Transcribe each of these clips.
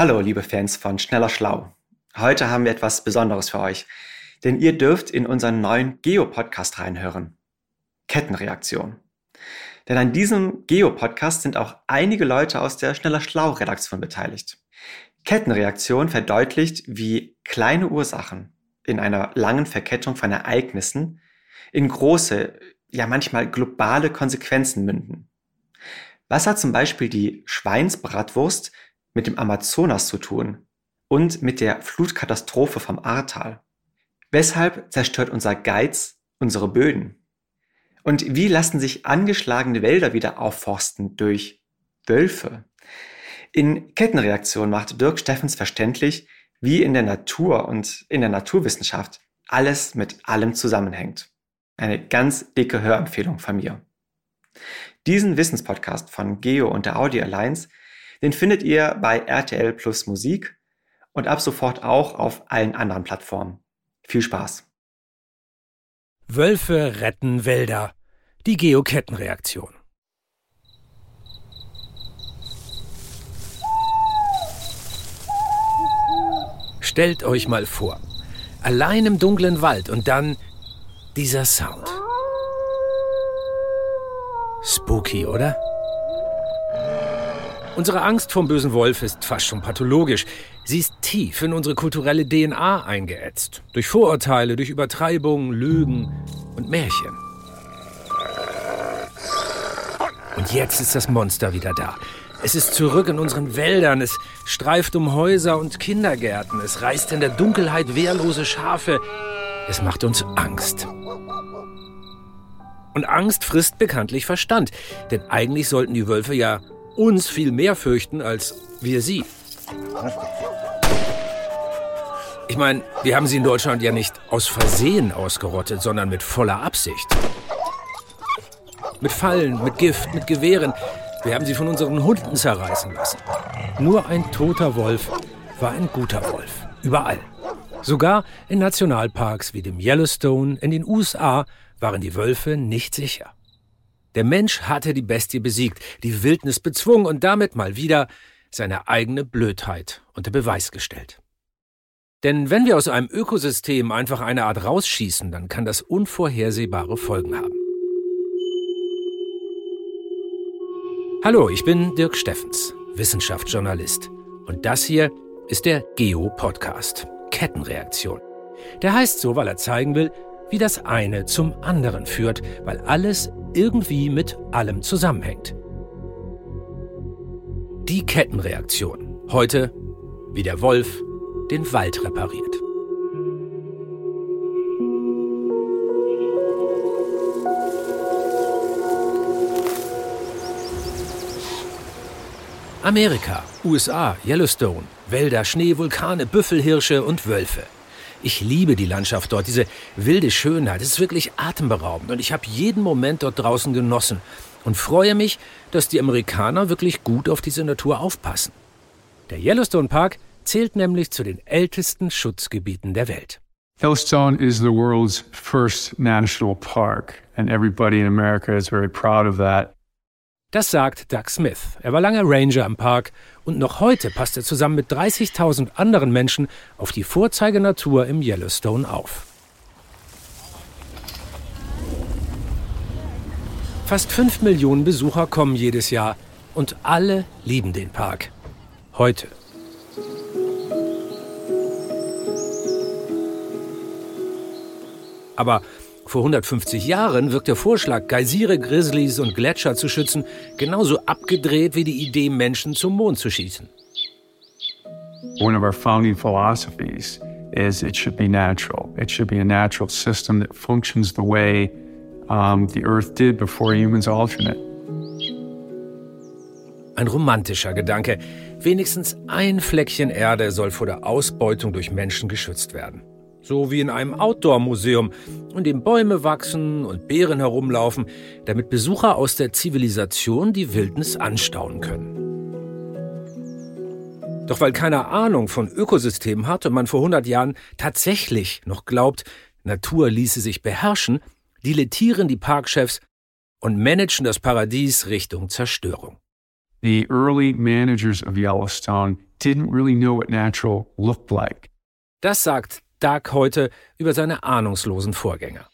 Hallo, liebe Fans von Schneller Schlau. Heute haben wir etwas Besonderes für euch, denn ihr dürft in unseren neuen Geo-Podcast reinhören. Kettenreaktion. Denn an diesem Geo-Podcast sind auch einige Leute aus der Schneller Schlau-Redaktion beteiligt. Kettenreaktion verdeutlicht, wie kleine Ursachen in einer langen Verkettung von Ereignissen in große, ja manchmal globale Konsequenzen münden. Was hat zum Beispiel die Schweinsbratwurst mit dem Amazonas zu tun und mit der Flutkatastrophe vom Ahrtal? Weshalb zerstört unser Geiz unsere Böden? Und wie lassen sich angeschlagene Wälder wieder aufforsten durch Wölfe? In Kettenreaktion macht Dirk Steffens verständlich, wie in der Natur und in der Naturwissenschaft alles mit allem zusammenhängt. Eine ganz dicke Hörempfehlung von mir. Diesen Wissenspodcast von Geo und der Audio Alliance, den findet ihr bei RTL Plus Musik und ab sofort auch auf allen anderen Plattformen. Viel Spaß! Wölfe retten Wälder. Die Geokettenreaktion. Stellt euch mal vor, allein im dunklen Wald und dann dieser Sound. Spooky, oder? Unsere Angst vom bösen Wolf ist fast schon pathologisch. Sie ist tief in unsere kulturelle DNA eingeätzt. Durch Vorurteile, durch Übertreibungen, Lügen und Märchen. Und jetzt ist das Monster wieder da. Es ist zurück in unseren Wäldern, es streift um Häuser und Kindergärten, es reißt in der Dunkelheit wehrlose Schafe, es macht uns Angst. Und Angst frisst bekanntlich Verstand, denn eigentlich sollten die Wölfe ja uns viel mehr fürchten als wir sie. Ich meine, wir haben sie in Deutschland ja nicht aus Versehen ausgerottet, sondern mit voller Absicht. Mit Fallen, mit Gift, mit Gewehren. Wir haben sie von unseren Hunden zerreißen lassen. Nur ein toter Wolf war ein guter Wolf. Überall. Sogar in Nationalparks wie dem Yellowstone in den USA waren die Wölfe nicht sicher. Der Mensch hatte die Bestie besiegt, die Wildnis bezwungen und damit mal wieder seine eigene Blödheit unter Beweis gestellt. Denn wenn wir aus einem Ökosystem einfach eine Art rausschießen, dann kann das unvorhersehbare Folgen haben. Hallo, ich bin Dirk Steffens, Wissenschaftsjournalist. Und das hier ist der Geo-Podcast, Kettenreaktion. Der heißt so, weil er zeigen will, wie das eine zum anderen führt, weil alles irgendwie mit allem zusammenhängt. Die Kettenreaktion. Heute, wie der Wolf den Wald repariert. Amerika, USA, Yellowstone, Wälder, Schnee, Vulkane, Büffelhirsche und Wölfe. Ich liebe die Landschaft dort, diese wilde Schönheit. Es ist wirklich atemberaubend und ich habe jeden Moment dort draußen genossen und freue mich, dass die Amerikaner wirklich gut auf diese Natur aufpassen. Der Yellowstone Park zählt nämlich zu den ältesten Schutzgebieten der Welt. Yellowstone is the world's first national park and everybody in America is very proud of that. Das sagt Doug Smith. Er war lange Ranger im Park und noch heute passt er zusammen mit 30.000 anderen Menschen auf die Vorzeigenatur im Yellowstone auf. Fast 5 Millionen Besucher kommen jedes Jahr und alle lieben den Park. Heute. Aber vor 150 Jahren wirkt der Vorschlag, Geysire, Grizzlies und Gletscher zu schützen, genauso abgedreht wie die Idee, Menschen zum Mond zu schießen. One of our founding philosophies is it should be natural. It should be a natural system that functions the way um, the Earth did before humans altered it. Ein romantischer Gedanke. Wenigstens ein Fleckchen Erde soll vor der Ausbeutung durch Menschen geschützt werden. So wie in einem Outdoor-Museum, in dem Bäume wachsen und Bären herumlaufen, damit Besucher aus der Zivilisation die Wildnis anstaunen können. Doch weil keiner Ahnung von Ökosystemen hat und man vor 100 Jahren tatsächlich noch glaubt, Natur ließe sich beherrschen, dilettieren die Parkchefs und managen das Paradies Richtung Zerstörung. The early managers of Yellowstone didn't really know what natural looked like. Das sagt Doug heute über seine ahnungslosen Vorgänger.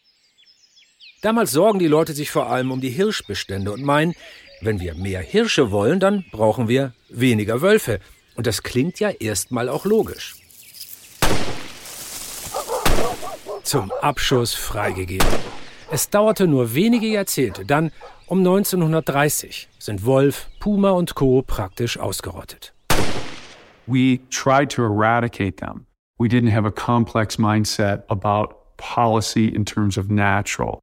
Damals sorgen die Leute sich vor allem um die Hirschbestände und meinen, wenn wir mehr Hirsche wollen, dann brauchen wir weniger Wölfe. Und das klingt ja erstmal auch logisch. Zum Abschuss freigegeben. Es dauerte nur wenige Jahrzehnte, dann um 1930 sind Wolf, Puma und Co. praktisch ausgerottet. We tried to eradicate them. We didn't have a complex mindset about policy in terms of natural.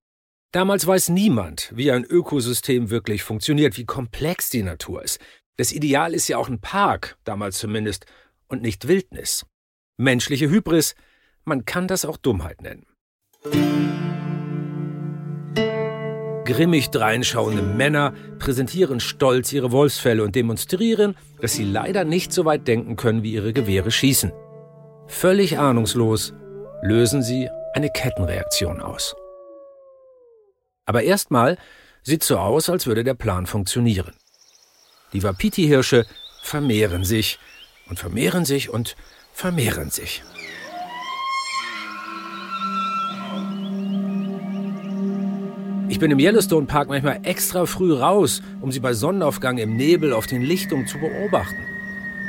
Damals weiß niemand, wie ein Ökosystem wirklich funktioniert, wie komplex die Natur ist. Das Ideal ist ja auch ein Park, damals zumindest, und nicht Wildnis. Menschliche Hybris, man kann das auch Dummheit nennen. Grimmig dreinschauende Männer präsentieren stolz ihre Wolfsfälle und demonstrieren, dass sie leider nicht so weit denken können, wie ihre Gewehre schießen. Völlig ahnungslos lösen sie eine Kettenreaktion aus. Aber erstmal sieht so aus, als würde der Plan funktionieren. Die Wapiti-Hirsche vermehren sich und vermehren sich und vermehren sich. Ich bin im Yellowstone Park manchmal extra früh raus, um sie bei Sonnenaufgang im Nebel auf den Lichtungen zu beobachten.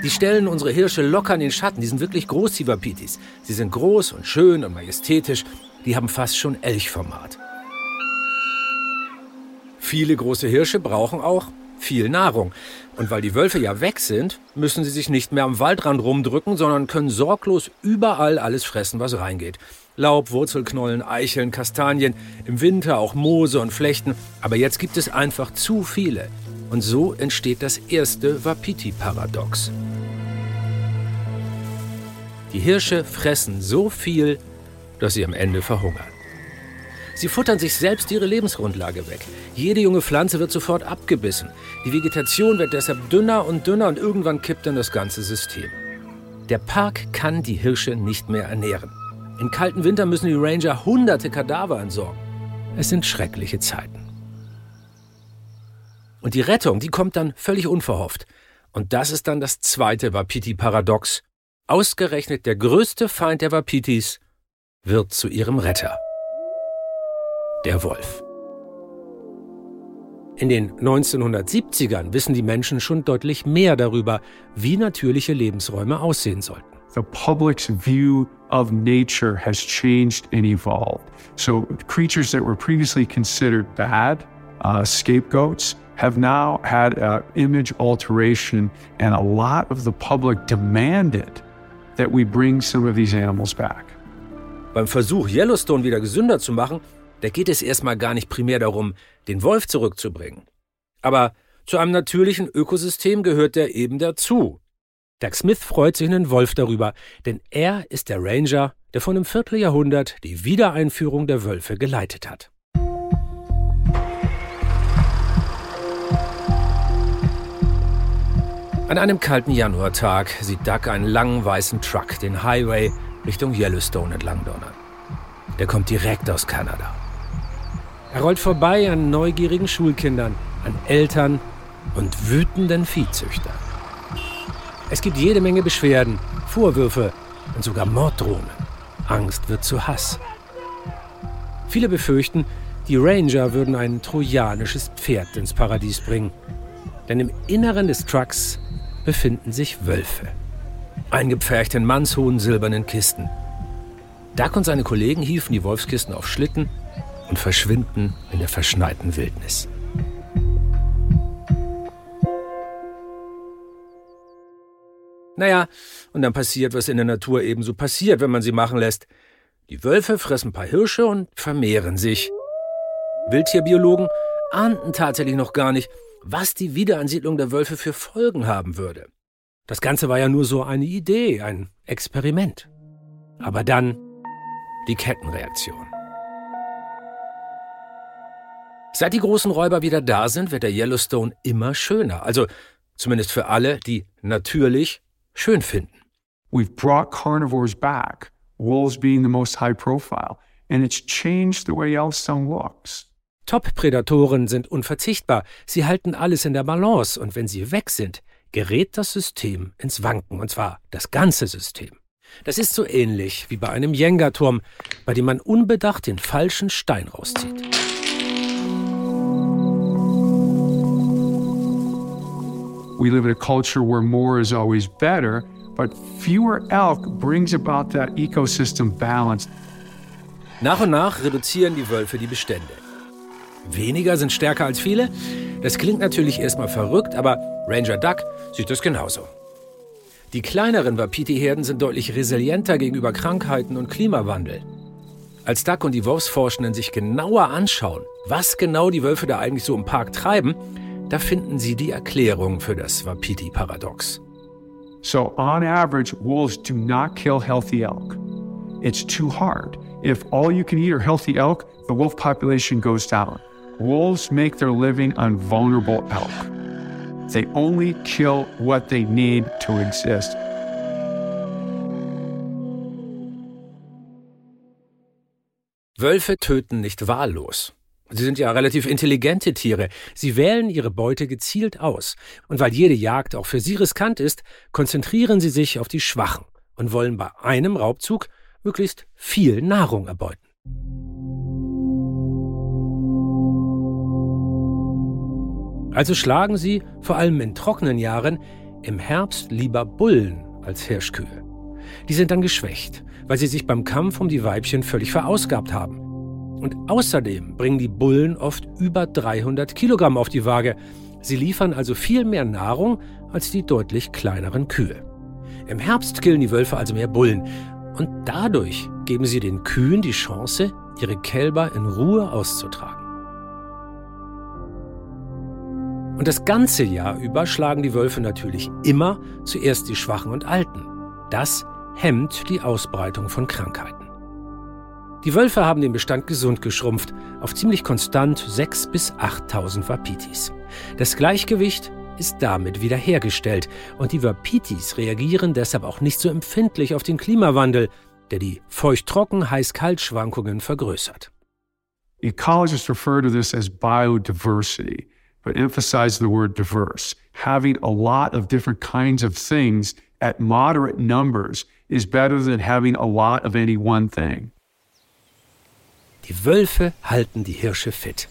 Die stellen unsere Hirsche locker in den Schatten. Die sind wirklich groß, die Wapitis. Sie sind groß und schön und majestätisch. Die haben fast schon Elchformat. Viele große Hirsche brauchen auch viel Nahrung. Und weil die Wölfe ja weg sind, müssen sie sich nicht mehr am Waldrand rumdrücken, sondern können sorglos überall alles fressen, was reingeht. Laub, Wurzelknollen, Eicheln, Kastanien, im Winter auch Moose und Flechten. Aber jetzt gibt es einfach zu viele. Und so entsteht das erste Wapiti-Paradox. Die Hirsche fressen so viel, dass sie am Ende verhungern. Sie futtern sich selbst ihre Lebensgrundlage weg. Jede junge Pflanze wird sofort abgebissen. Die Vegetation wird deshalb dünner und dünner und irgendwann kippt dann das ganze System. Der Park kann die Hirsche nicht mehr ernähren. Im kalten Winter müssen die Ranger hunderte Kadaver entsorgen. Es sind schreckliche Zeiten. Und die Rettung, die kommt dann völlig unverhofft. Und das ist dann das zweite Wapiti-Paradox. Ausgerechnet der größte Feind der Wapitis wird zu ihrem Retter der Wolf. In den 1970ern wissen die Menschen schon deutlich mehr darüber, wie natürliche Lebensräume aussehen sollten. The public's view of nature has changed and evolved. So creatures that were previously considered bad, uh, scapegoats, have now had an image alteration, and a lot of the public demanded that we bring some of these animals back. Beim Versuch, Yellowstone wieder gesünder zu machen, da geht es erstmal gar nicht primär darum, den Wolf zurückzubringen. Aber zu einem natürlichen Ökosystem gehört er eben dazu. Doug Smith freut sich einen Wolf darüber, denn er ist der Ranger, der vor einem Vierteljahrhundert die Wiedereinführung der Wölfe geleitet hat. An einem kalten Januartag sieht Doug einen langen weißen Truck den Highway Richtung Yellowstone entlang donnern. Der kommt direkt aus Kanada. Er rollt vorbei an neugierigen Schulkindern, an Eltern und wütenden Viehzüchtern. Es gibt jede Menge Beschwerden, Vorwürfe und sogar Morddrohungen. Angst wird zu Hass. Viele befürchten, die Ranger würden ein trojanisches Pferd ins Paradies bringen. Denn im Inneren des Trucks befinden sich Wölfe. Eingepfercht in mannshohen silbernen Kisten. Duck und seine Kollegen hieven die Wolfskisten auf Schlitten und verschwinden in der verschneiten Wildnis. Naja, und dann passiert, was in der Natur ebenso passiert, wenn man sie machen lässt. Die Wölfe fressen ein paar Hirsche und vermehren sich. Wildtierbiologen ahnten tatsächlich noch gar nicht, was die Wiederansiedlung der Wölfe für Folgen haben würde. Das Ganze war ja nur so eine Idee, ein Experiment. Aber dann die Kettenreaktion. Seit die großen Räuber wieder da sind, wird der Yellowstone immer schöner. Also zumindest für alle, die natürlich schön finden. We've brought carnivores back, wolves being the most high profile, and it's changed the way Yellowstone looks. Top-Prädatoren sind unverzichtbar. Sie halten alles in der Balance und wenn sie weg sind, gerät das System ins Wanken, und zwar das ganze System. Das ist so ähnlich wie bei einem Jenga-Turm, bei dem man unbedacht den falschen Stein rauszieht. We live in a culture where more is always better, but fewer elk brings about that ecosystem balance. Nach und nach reduzieren die Wölfe die Bestände. Weniger sind stärker als viele. Das klingt natürlich erstmal verrückt, aber Ranger Duck sieht es genauso. Die kleineren Wapiti-Herden sind deutlich resilienter gegenüber Krankheiten und Klimawandel. Als Duck und die Wolfsforschenden sich genauer anschauen, was genau die Wölfe da eigentlich so im Park treiben, da finden sie die Erklärung für das Wapiti-Paradox. So, on average, wolves do not kill healthy elk. It's too hard. If all you can eat are healthy elk, the wolf population goes down. Wolves make their living on vulnerable elk. They only kill what they need to exist. Wölfe töten nicht wahllos. Sie sind ja relativ intelligente Tiere. Sie wählen ihre Beute gezielt aus. Und weil jede Jagd auch für sie riskant ist, konzentrieren sie sich auf die Schwachen und wollen bei einem Raubzug möglichst viel Nahrung erbeuten. Also schlagen sie, vor allem in trockenen Jahren, im Herbst lieber Bullen als Hirschkühe. Die sind dann geschwächt, weil sie sich beim Kampf um die Weibchen völlig verausgabt haben. Und außerdem bringen die Bullen oft über 300 Kilogramm auf die Waage. Sie liefern also viel mehr Nahrung als die deutlich kleineren Kühe. Im Herbst killen die Wölfe also mehr Bullen. Und dadurch geben sie den Kühen die Chance, ihre Kälber in Ruhe auszutragen. Und das ganze Jahr über schlagen die Wölfe natürlich immer zuerst die Schwachen und Alten. Das hemmt die Ausbreitung von Krankheiten. Die Wölfe haben den Bestand gesund geschrumpft auf ziemlich konstant 6.000 bis 8.000 Wapitis. Das Gleichgewicht ist damit wiederhergestellt und die Wapitis reagieren deshalb auch nicht so empfindlich auf den Klimawandel, der die Feucht-Trocken-Heiß-Kalt-Schwankungen vergrößert. Ecologists refer to this as biodiversity. But emphasize the word diverse. Having a lot of different kinds of things at moderate numbers is better than having a lot of any one thing. Die Wölfe halten die Hirsche fit.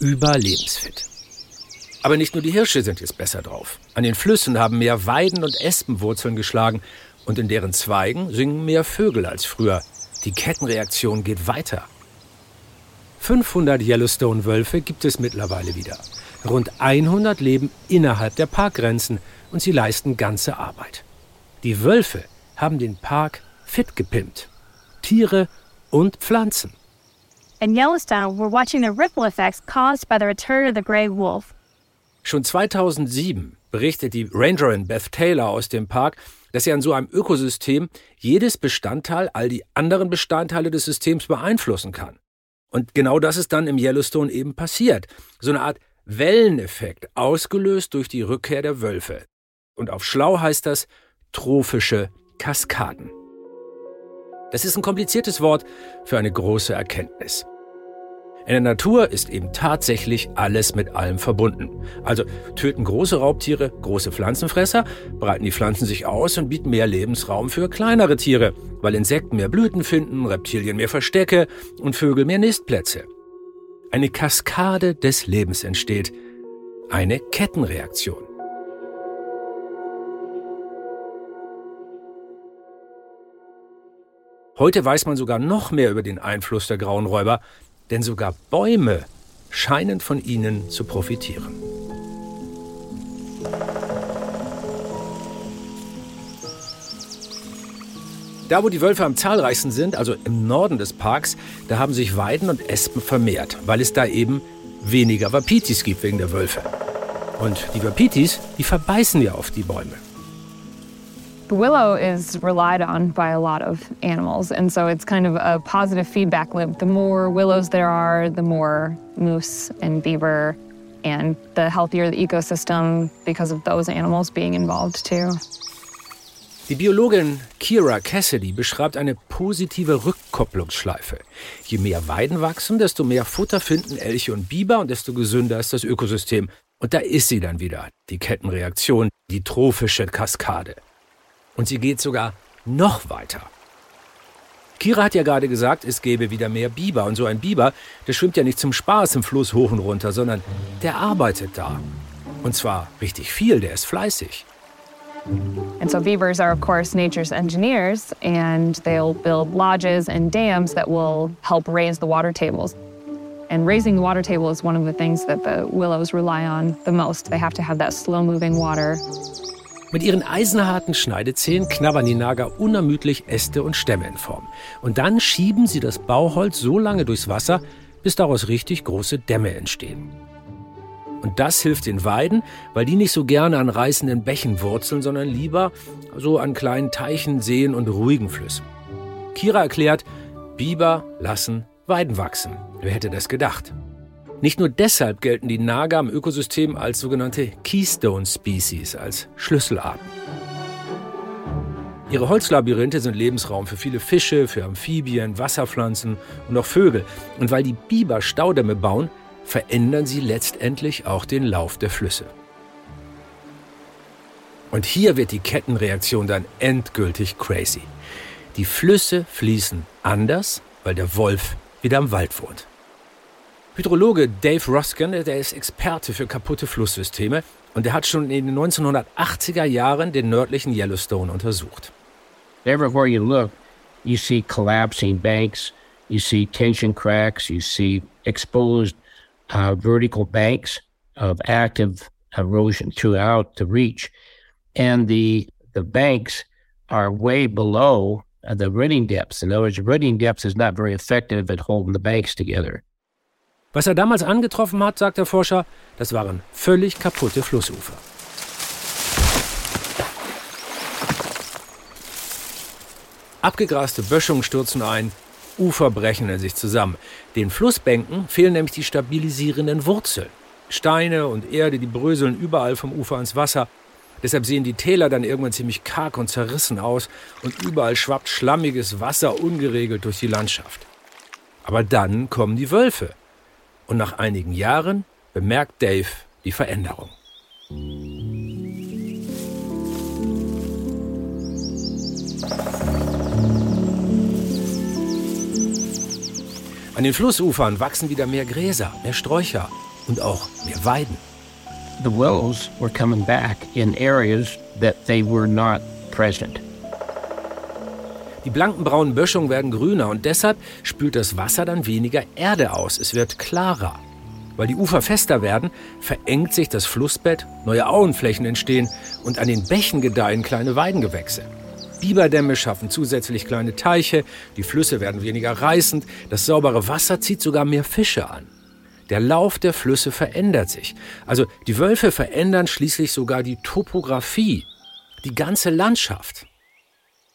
Überlebensfit. Aber nicht nur die Hirsche sind jetzt besser drauf. An den Flüssen haben mehr Weiden und Espenwurzeln geschlagen und in deren Zweigen singen mehr Vögel als früher. Die Kettenreaktion geht weiter. 500 Yellowstone-Wölfe gibt es mittlerweile wieder. Rund 100 leben innerhalb der Parkgrenzen und sie leisten ganze Arbeit. Die Wölfe haben den Park fit gepimpt. Tiere und Pflanzen. In Yellowstone, we're watching the ripple effects caused by the return of the gray wolf. Schon 2007 berichtet die Rangerin Beth Taylor aus dem Park, dass sie an so einem Ökosystem jedes Bestandteil all die anderen Bestandteile des Systems beeinflussen kann. Und genau das ist dann im Yellowstone eben passiert. So eine Art Welleneffekt, ausgelöst durch die Rückkehr der Wölfe. Und auf Schlau heißt das trophische Kaskaden. Das ist ein kompliziertes Wort für eine große Erkenntnis. In der Natur ist eben tatsächlich alles mit allem verbunden. Also töten große Raubtiere große Pflanzenfresser, breiten die Pflanzen sich aus und bieten mehr Lebensraum für kleinere Tiere, weil Insekten mehr Blüten finden, Reptilien mehr Verstecke und Vögel mehr Nistplätze. Eine Kaskade des Lebens entsteht. Eine Kettenreaktion. Heute weiß man sogar noch mehr über den Einfluss der grauen Räuber, denn sogar Bäume scheinen von ihnen zu profitieren. Da, wo die Wölfe am zahlreichsten sind, also im Norden des Parks, da haben sich Weiden und Espen vermehrt, weil es da eben weniger Wapitis gibt wegen der Wölfe. Und die Wapitis, die verbeißen ja auf die Bäume. The willow is relied on by a lot of animals, and so it's kind of a positive feedback loop. The more willows there are, the more moose and beaver, and the healthier the ecosystem because of those animals being involved too. Die Biologin Kira Cassidy beschreibt eine positive Rückkopplungsschleife. Je mehr Weiden wachsen, desto mehr Futter finden Elche und Biber und desto gesünder ist das Ökosystem. Und da ist sie dann wieder, die Kettenreaktion, die trophische Kaskade. Und sie geht sogar noch weiter. Kira hat ja gerade gesagt, es gäbe wieder mehr Biber. Und so ein Biber, der schwimmt ja nicht zum Spaß im Fluss hoch und runter, sondern der arbeitet da. Und zwar richtig viel, der ist fleißig. And so beavers are, of course, nature's engineers, and they'll build lodges and dams that will help raise the water tables. And raising the water table is one of the things that the willows rely on the most. They have to have that slow moving water. Mit ihren eisenharten Schneidezähnen knabbern die Nager unermüdlich Äste und Stämme in Form. Und dann schieben sie das Bauholz so lange durchs Wasser, bis daraus richtig große Dämme entstehen. Und das hilft den Weiden, weil die nicht so gerne an reißenden Bächen wurzeln, sondern lieber so an kleinen Teichen, Seen und ruhigen Flüssen. Kira erklärt, Biber lassen Weiden wachsen. Wer hätte das gedacht? Nicht nur deshalb gelten die Nager im Ökosystem als sogenannte Keystone Species, als Schlüsselarten. Ihre Holzlabyrinthe sind Lebensraum für viele Fische, für Amphibien, Wasserpflanzen und auch Vögel. Und weil die Biber Staudämme bauen, verändern sie letztendlich auch den Lauf der Flüsse. Und hier wird die Kettenreaktion dann endgültig crazy. Die Flüsse fließen anders, weil der Wolf wieder im Wald wohnt. Hydrologe Dave Ruskin, der ist Experte für kaputte Flusssysteme und der hat schon in den 1980er Jahren den nördlichen Yellowstone untersucht. Everywhere you look, you see collapsing banks, you see tension cracks, you see exposed uh, vertical banks of active erosion throughout the reach. And the, the banks are way below uh, the rooting depths. In other words, rooting depth is not very effective at holding the banks together. Was er damals angetroffen hat, sagt der Forscher, das waren völlig kaputte Flussufer. Abgegraste Böschungen stürzen ein, Ufer brechen in sich zusammen. Den Flussbänken fehlen nämlich die stabilisierenden Wurzeln. Steine und Erde, die bröseln überall vom Ufer ans Wasser. Deshalb sehen die Täler dann irgendwann ziemlich karg und zerrissen aus und überall schwappt schlammiges Wasser ungeregelt durch die Landschaft. Aber dann kommen die Wölfe. Und nach einigen Jahren bemerkt Dave die Veränderung. An den Flussufern wachsen wieder mehr Gräser, mehr Sträucher und auch mehr Weiden. The willows were coming back in areas that they were not present. Die blanken braunen Böschungen werden grüner und deshalb spült das Wasser dann weniger Erde aus. Es wird klarer. Weil die Ufer fester werden, verengt sich das Flussbett, neue Auenflächen entstehen und an den Bächen gedeihen kleine Weidengewächse. Biberdämme schaffen zusätzlich kleine Teiche, die Flüsse werden weniger reißend, das saubere Wasser zieht sogar mehr Fische an. Der Lauf der Flüsse verändert sich. Also die Wölfe verändern schließlich sogar die Topographie, die ganze Landschaft.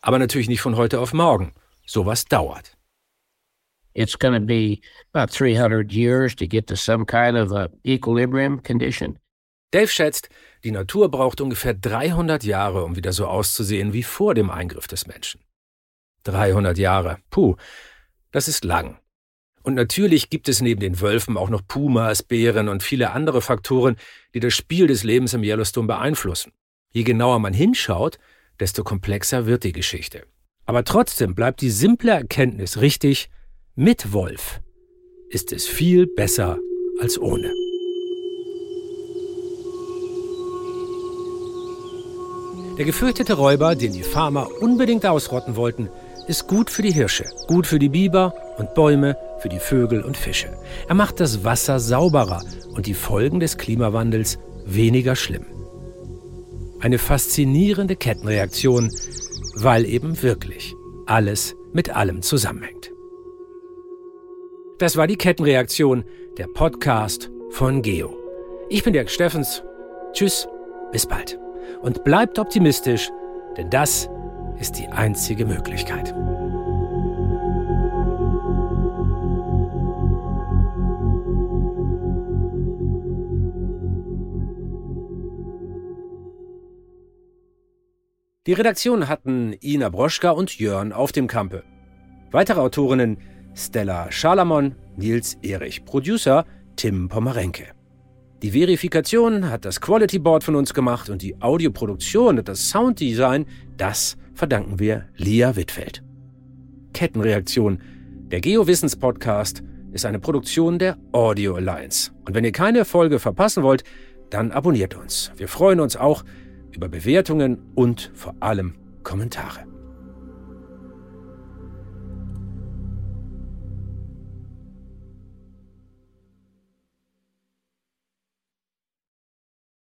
Aber natürlich nicht von heute auf morgen. Sowas dauert. It's going to be about 300 years to get to some kind of a equilibrium condition. Dave schätzt, die Natur braucht ungefähr 300 Jahre, um wieder so auszusehen wie vor dem Eingriff des Menschen. 300 Jahre, puh, das ist lang. Und natürlich gibt es neben den Wölfen auch noch Pumas, Bären und viele andere Faktoren, die das Spiel des Lebens im Yellowstone beeinflussen. Je genauer man hinschaut, desto komplexer wird die Geschichte. Aber trotzdem bleibt die simple Erkenntnis richtig, mit Wolf ist es viel besser als ohne. Der gefürchtete Räuber, den die Farmer unbedingt ausrotten wollten, ist gut für die Hirsche, gut für die Biber und Bäume, für die Vögel und Fische. Er macht das Wasser sauberer und die Folgen des Klimawandels weniger schlimm. Eine faszinierende Kettenreaktion, weil eben wirklich alles mit allem zusammenhängt. Das war die Kettenreaktion, der Podcast von Geo. Ich bin Dirk Steffens. Tschüss, bis bald und bleibt optimistisch, denn das ist die einzige Möglichkeit. Die Redaktion hatten Ina Broschka und Jörn auf dem Kampe. Weitere Autorinnen Stella Schalamon, Nils Erich, Producer Tim Pomerenke. Die Verifikation hat das Quality Board von uns gemacht und die Audioproduktion und das Sounddesign, das verdanken wir Lia Wittfeld. Kettenreaktion, der Geowissens-Podcast, ist eine Produktion der Audio Alliance. Und wenn ihr keine Folge verpassen wollt, dann abonniert uns. Wir freuen uns auch über Bewertungen und vor allem Kommentare.